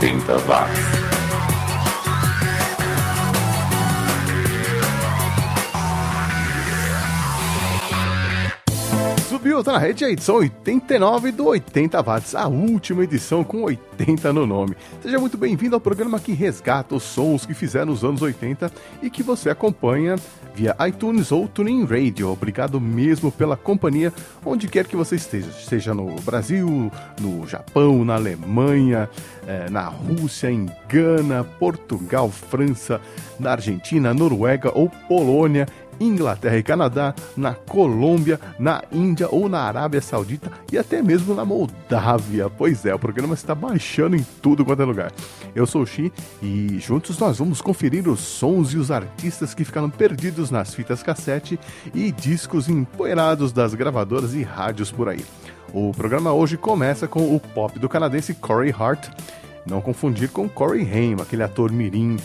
80 watts. Subiu, tá na rede a edição 89 do 80 Watts, a última edição com 80 no nome. Seja muito bem-vindo ao programa que resgata os sons que fizeram nos anos 80 e que você acompanha via iTunes ou TuneIn Radio. Obrigado mesmo pela companhia, onde quer que você esteja, seja no Brasil, no Japão, na Alemanha, eh, na Rússia, em Gana, Portugal, França, na Argentina, Noruega ou Polônia Inglaterra e Canadá, na Colômbia, na Índia ou na Arábia Saudita e até mesmo na Moldávia. Pois é, o programa está baixando em tudo quanto é lugar. Eu sou o Xi e juntos nós vamos conferir os sons e os artistas que ficaram perdidos nas fitas cassete e discos empoeirados das gravadoras e rádios por aí. O programa hoje começa com o pop do canadense Corey Hart, não confundir com Corey Haim, aquele ator mirim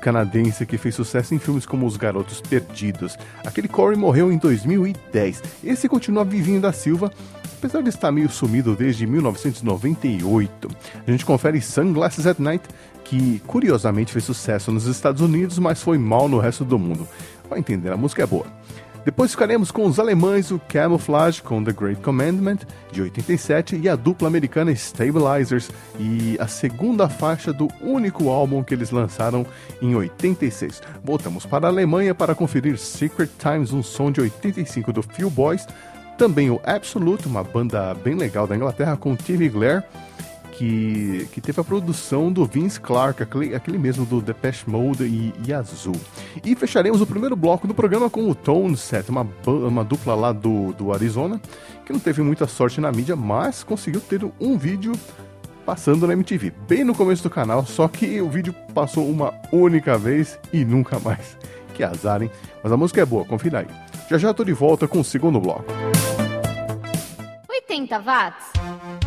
canadense que fez sucesso em filmes como Os Garotos Perdidos. Aquele Corey morreu em 2010. Esse continua vivinho da Silva, apesar de estar meio sumido desde 1998. A gente confere Sunglasses at Night, que curiosamente fez sucesso nos Estados Unidos, mas foi mal no resto do mundo. Vai entender, a música é boa. Depois ficaremos com os alemães o Camouflage com The Great Commandment de 87 e a dupla americana Stabilizers e a segunda faixa do único álbum que eles lançaram em 86. Voltamos para a Alemanha para conferir Secret Times, um som de 85 do Few Boys, também o Absolute, uma banda bem legal da Inglaterra com TV Glare que, que teve a produção do Vince Clark, aquele, aquele mesmo do Depeche Mode e, e, Azul. E fecharemos o primeiro bloco do programa com o Tone Set, uma, uma dupla lá do, do Arizona, que não teve muita sorte na mídia, mas conseguiu ter um vídeo passando na MTV, bem no começo do canal, só que o vídeo passou uma única vez e nunca mais. Que azar, hein? Mas a música é boa, confira aí. Já já tô de volta com o segundo bloco. 80 watts.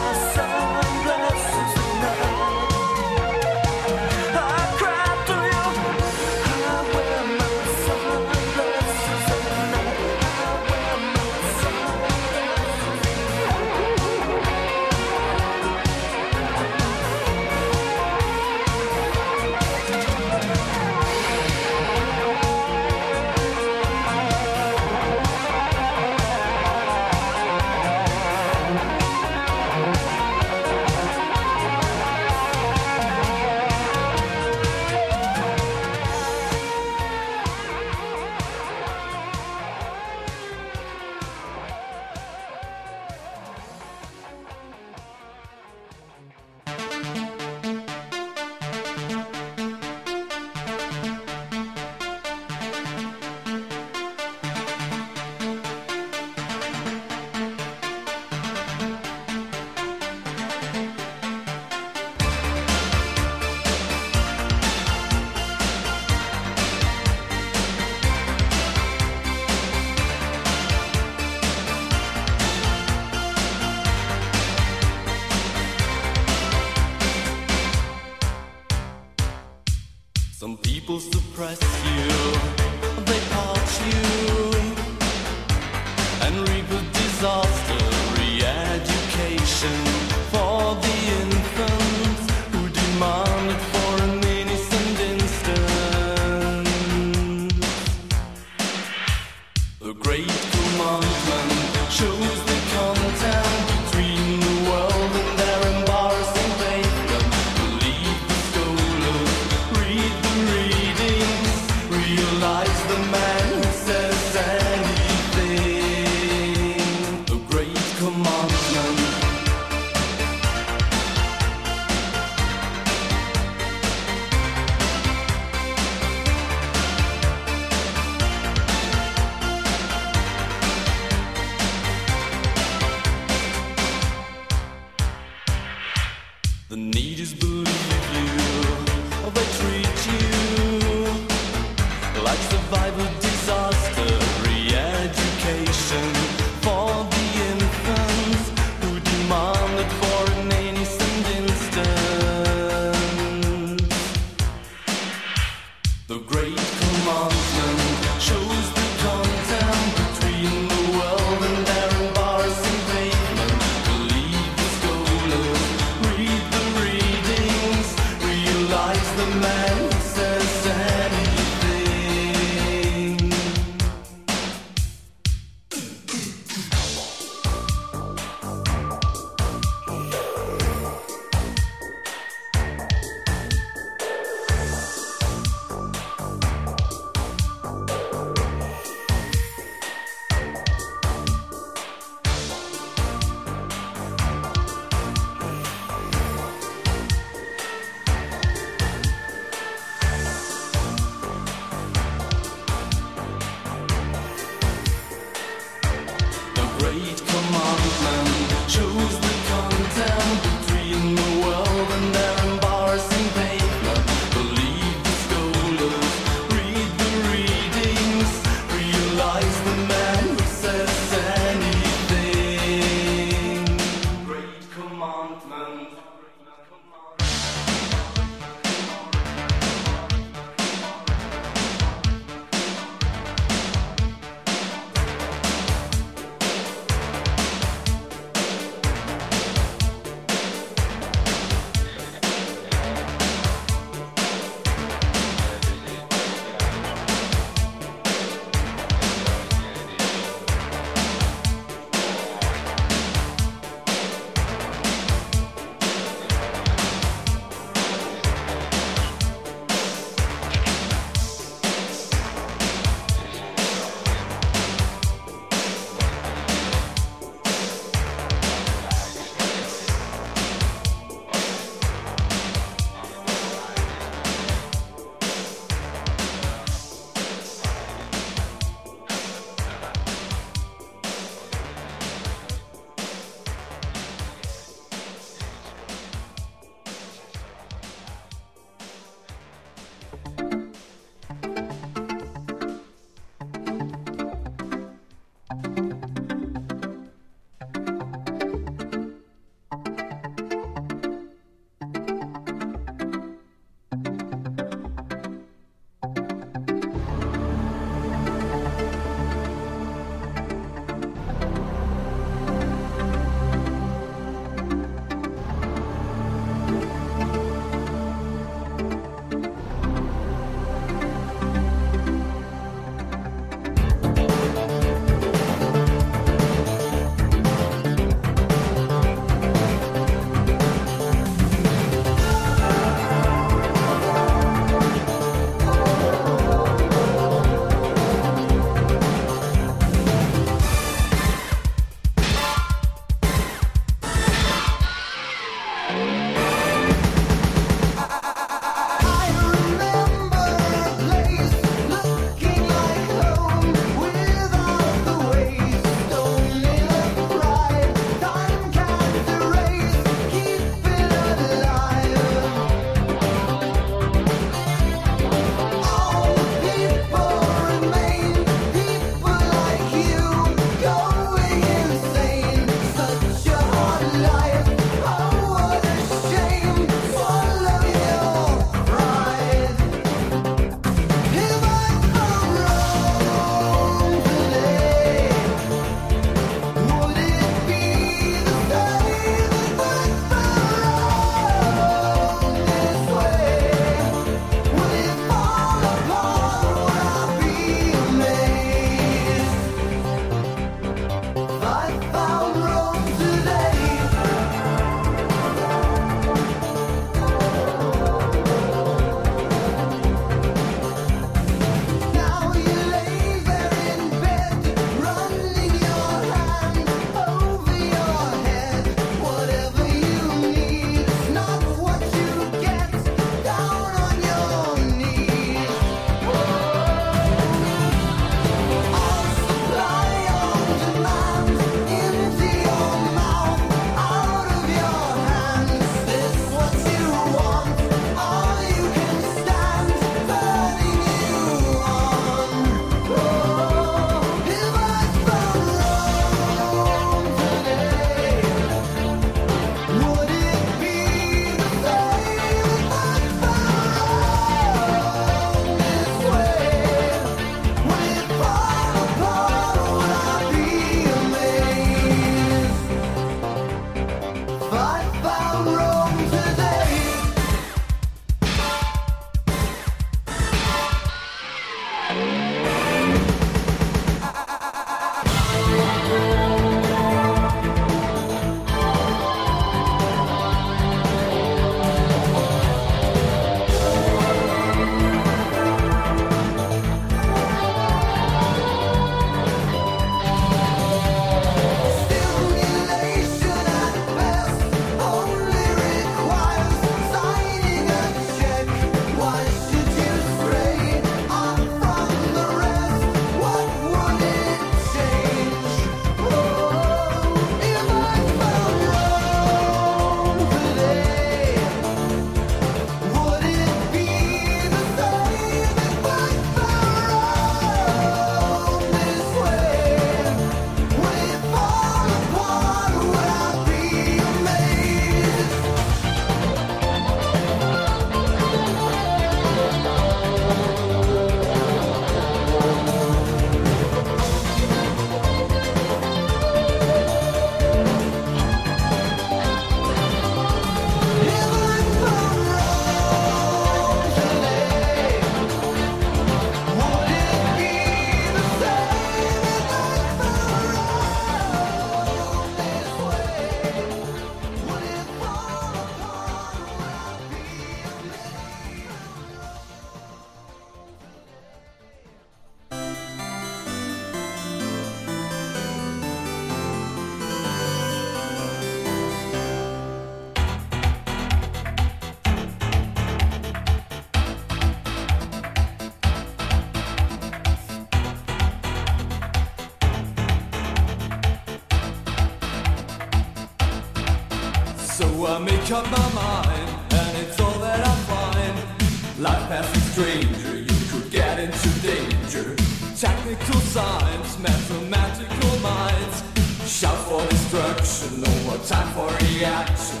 I make up my mind, and it's all that I find. Life past a stranger, you could get into danger. Technical science, mathematical minds. Shout for destruction, no more time for reaction.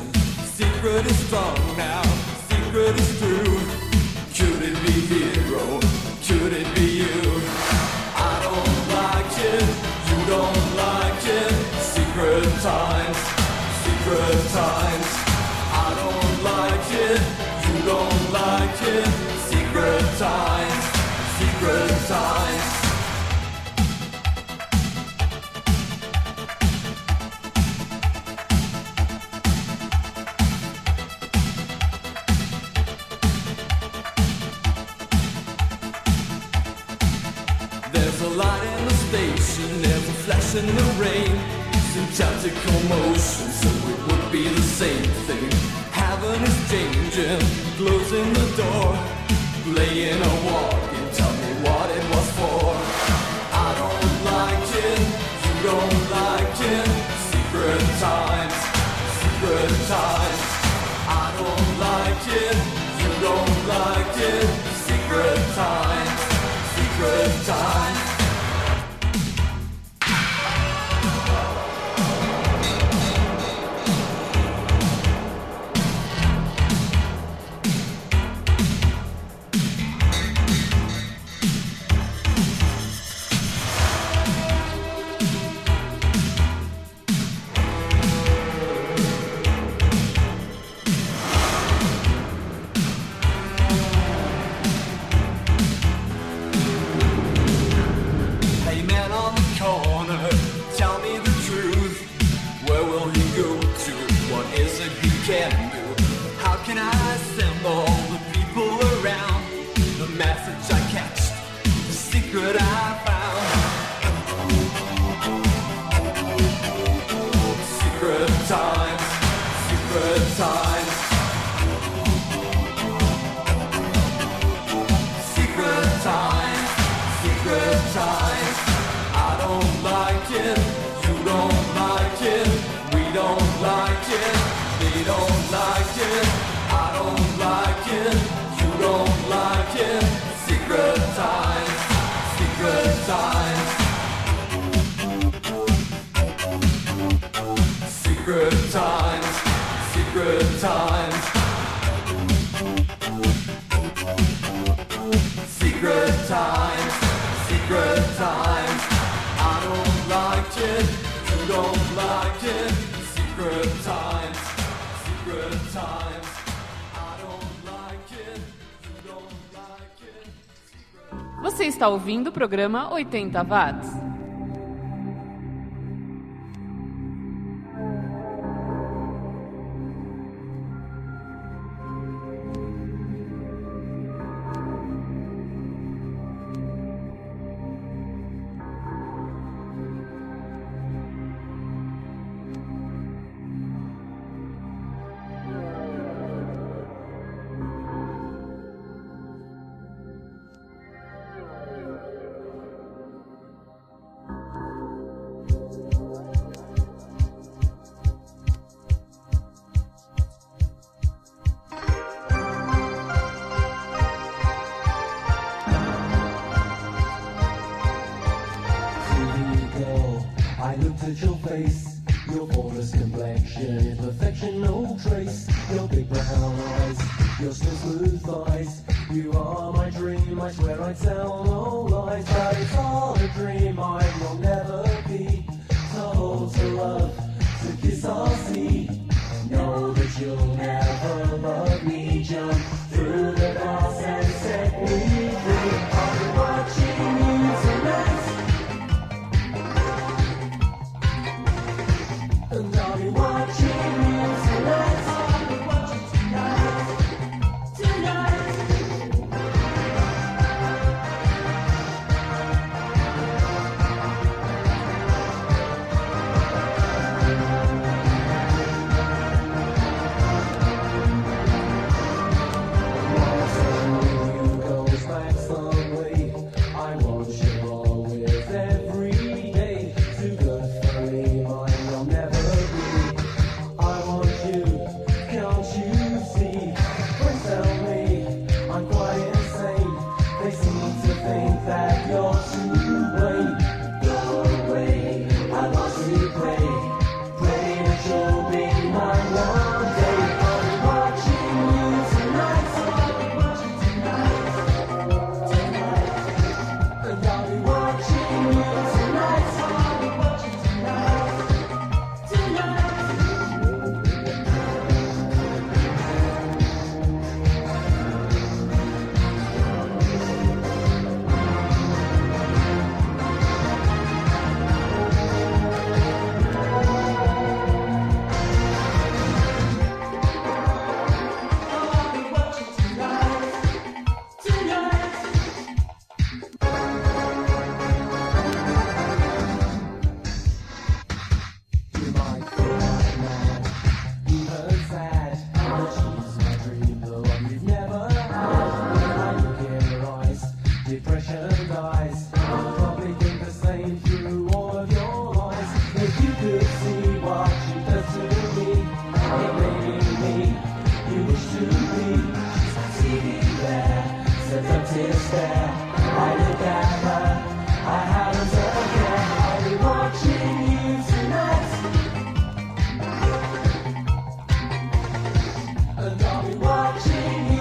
Secret is strong now, secret is true. Could it be hero? Could it be you? I don't like it, you don't like it. Secret times, secret times. I don't like it, you don't like it. Secret times, secret times. There's a light in the station, there's a flash in the rain. Syntactical motion, so would be the same thing. Heaven is changing, closing the door. Laying a walking, tell me what it was for. I don't like it, you don't like it. Secret times, secret times. I don't like it, you don't like it. Secret times, secret times. Está ouvindo o programa 80 Watts. Face, watching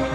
you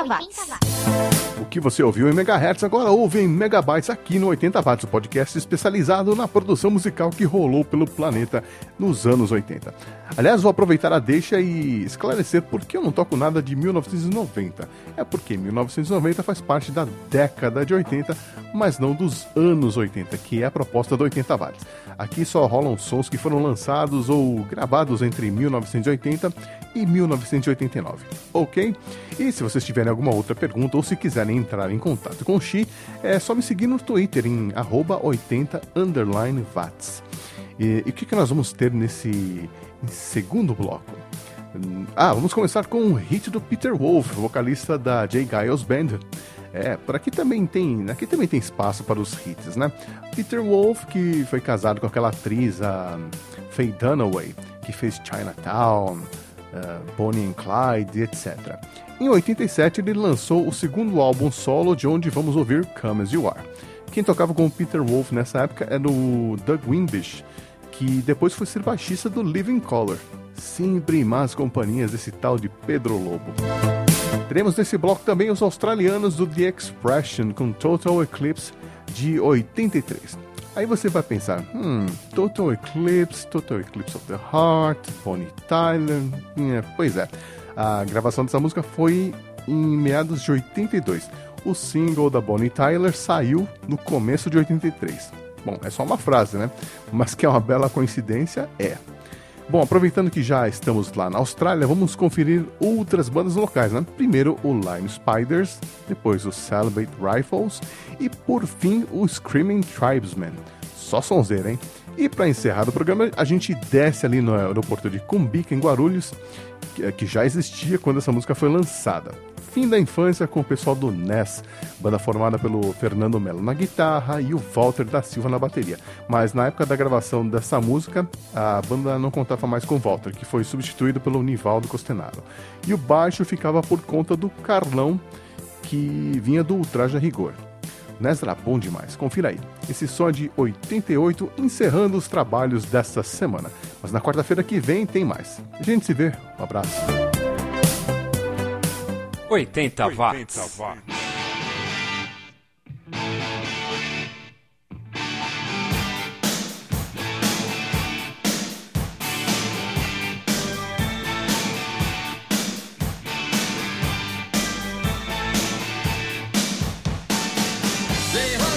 80 watts. Que você ouviu em megahertz agora ouve em megabytes aqui no 80 watts, o podcast especializado na produção musical que rolou pelo planeta nos anos 80. Aliás, vou aproveitar a deixa e esclarecer por que eu não toco nada de 1990. É porque 1990 faz parte da década de 80, mas não dos anos 80, que é a proposta do 80 watts. Aqui só rolam sons que foram lançados ou gravados entre 1980 e 1989, ok? E se vocês tiverem alguma outra pergunta ou se quiserem entrar em contato com o Xi, é só me seguir no Twitter em 80 watts. E, e o que, que nós vamos ter nesse segundo bloco? Ah, vamos começar com um hit do Peter Wolf, vocalista da Jay Giles Band. É, por aqui também tem, aqui também tem espaço para os hits, né? Peter Wolf, que foi casado com aquela atriz, a Faye Dunaway, que fez Chinatown, uh, Bonnie and Clyde, etc. Em 87 ele lançou o segundo álbum solo, de onde vamos ouvir Come As You Are. Quem tocava com o Peter Wolf nessa época era o Doug Wimbish, que depois foi ser baixista do Living Color. Sempre más companhias desse tal de Pedro Lobo. Teremos nesse bloco também os australianos do The Expression com Total Eclipse de 83. Aí você vai pensar, hum, Total Eclipse, Total Eclipse of the Heart, Bonnie Tyler. É, pois é, a gravação dessa música foi em meados de 82. O single da Bonnie Tyler saiu no começo de 83. Bom, é só uma frase, né? Mas que é uma bela coincidência, é. Bom, aproveitando que já estamos lá na Austrália, vamos conferir outras bandas locais, né? Primeiro o Lime Spiders, depois o Celebrate Rifles e por fim o Screaming Tribesmen. Só sonzeira, hein? E para encerrar o programa, a gente desce ali no aeroporto de Cumbica, em Guarulhos, que já existia quando essa música foi lançada fim da infância com o pessoal do NES, banda formada pelo Fernando Melo na guitarra e o Walter da Silva na bateria. Mas na época da gravação dessa música, a banda não contava mais com Walter, que foi substituído pelo Nivaldo Costenaro. E o baixo ficava por conta do Carlão, que vinha do Ultraja Rigor. NES era bom demais, confira aí. Esse som é de 88, encerrando os trabalhos dessa semana. Mas na quarta-feira que vem tem mais. A gente se vê, um abraço. 80 watts. 80 watts. They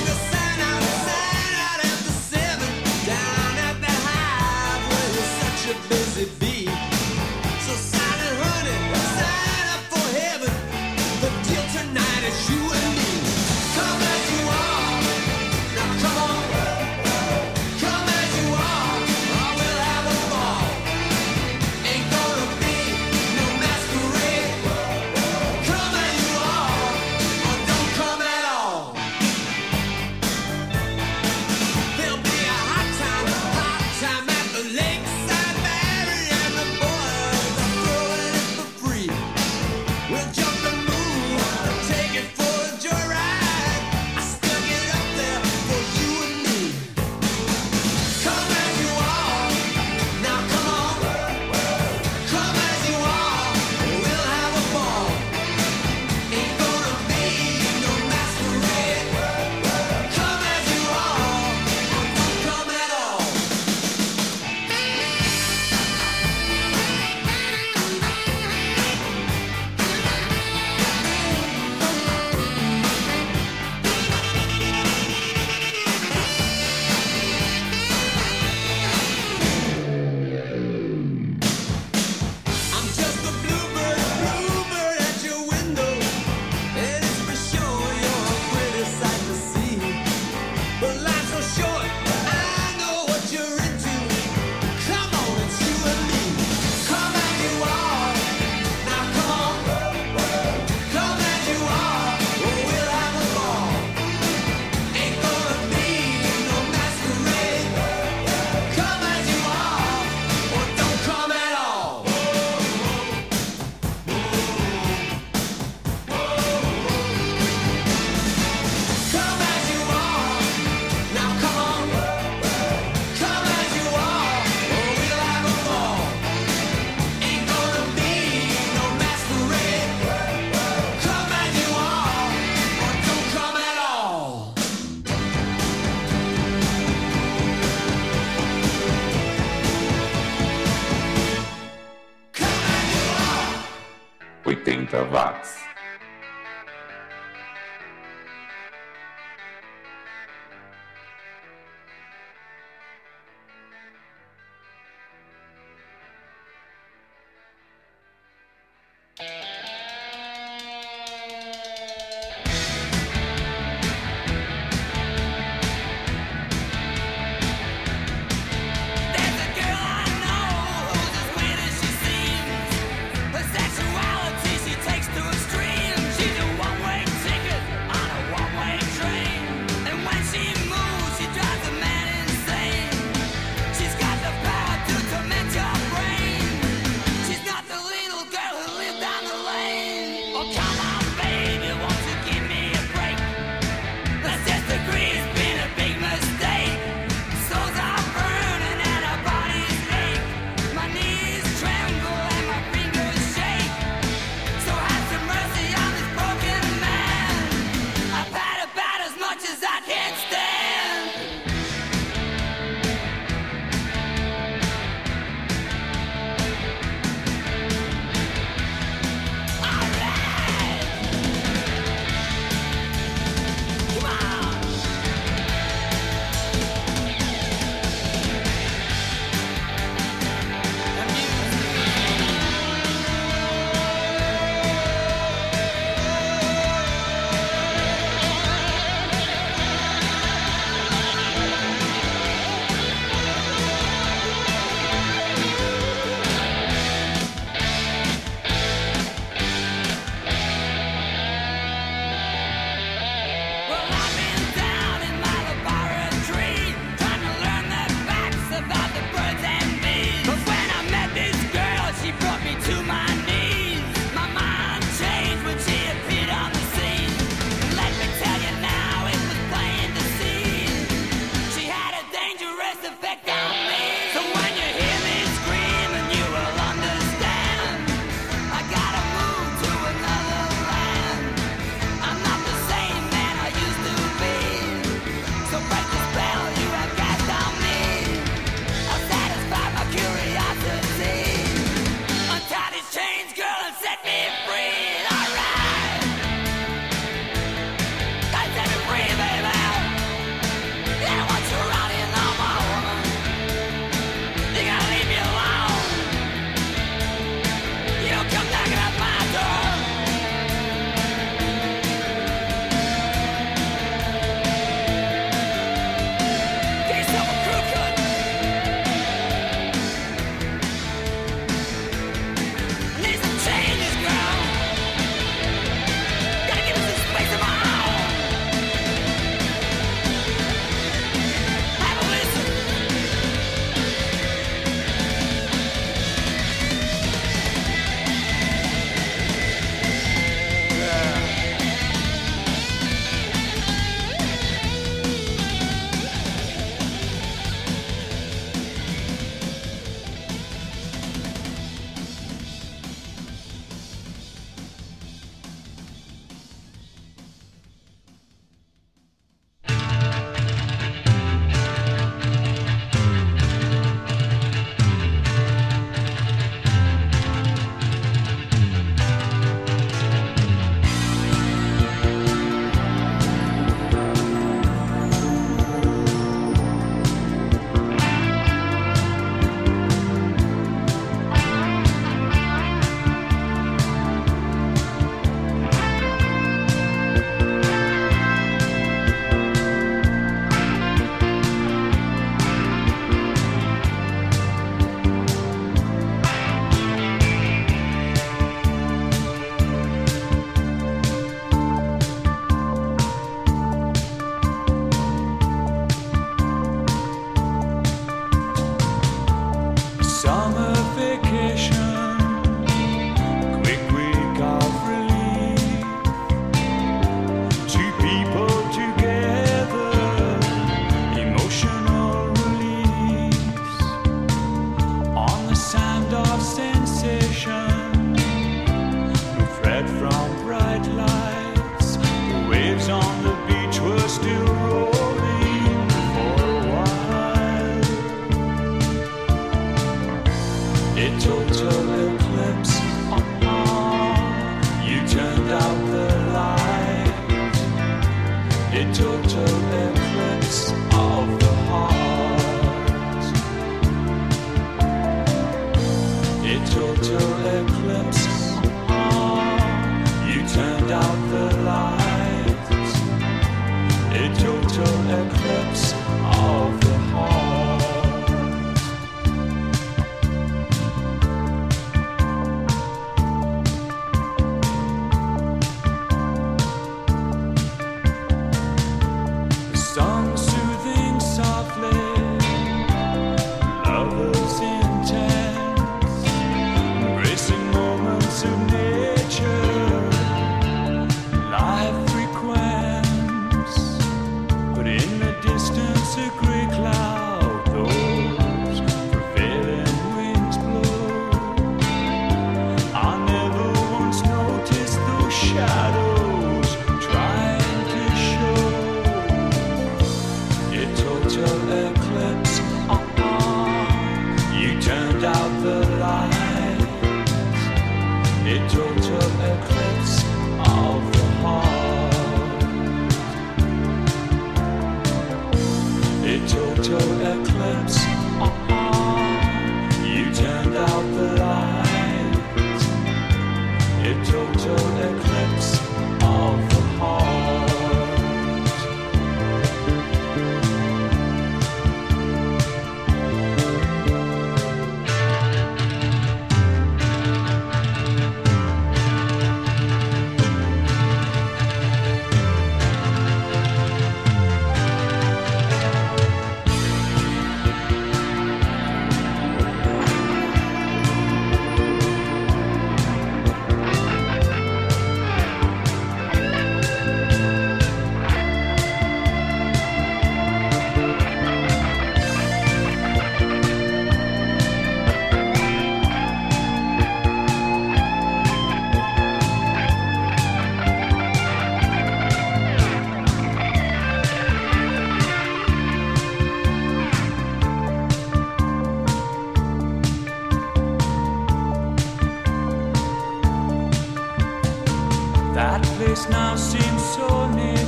place now seems so naked,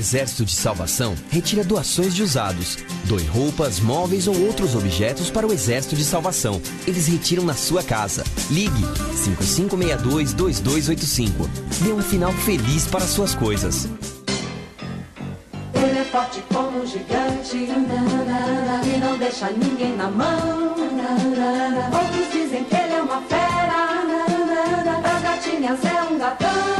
Exército de Salvação retira doações de usados. Doe roupas, móveis ou outros objetos para o Exército de Salvação. Eles retiram na sua casa. Ligue 5562-2285. Dê um final feliz para suas coisas. Ele é forte como um gigante e não deixa ninguém na mão. Outros dizem que ele é uma fera, das gatinhas é um gatão.